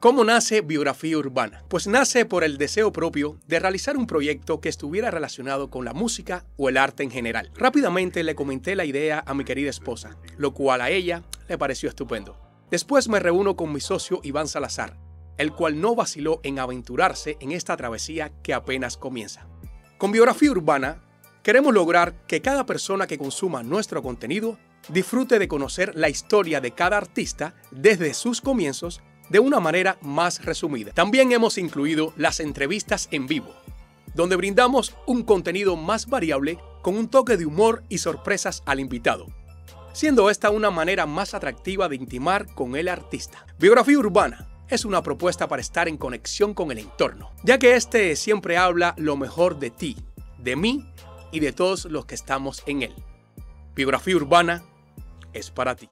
¿Cómo nace Biografía Urbana? Pues nace por el deseo propio de realizar un proyecto que estuviera relacionado con la música o el arte en general. Rápidamente le comenté la idea a mi querida esposa, lo cual a ella le pareció estupendo. Después me reúno con mi socio Iván Salazar, el cual no vaciló en aventurarse en esta travesía que apenas comienza. Con Biografía Urbana queremos lograr que cada persona que consuma nuestro contenido disfrute de conocer la historia de cada artista desde sus comienzos de una manera más resumida. También hemos incluido las entrevistas en vivo, donde brindamos un contenido más variable con un toque de humor y sorpresas al invitado, siendo esta una manera más atractiva de intimar con el artista. Biografía urbana es una propuesta para estar en conexión con el entorno, ya que este siempre habla lo mejor de ti, de mí y de todos los que estamos en él. Biografía urbana es para ti.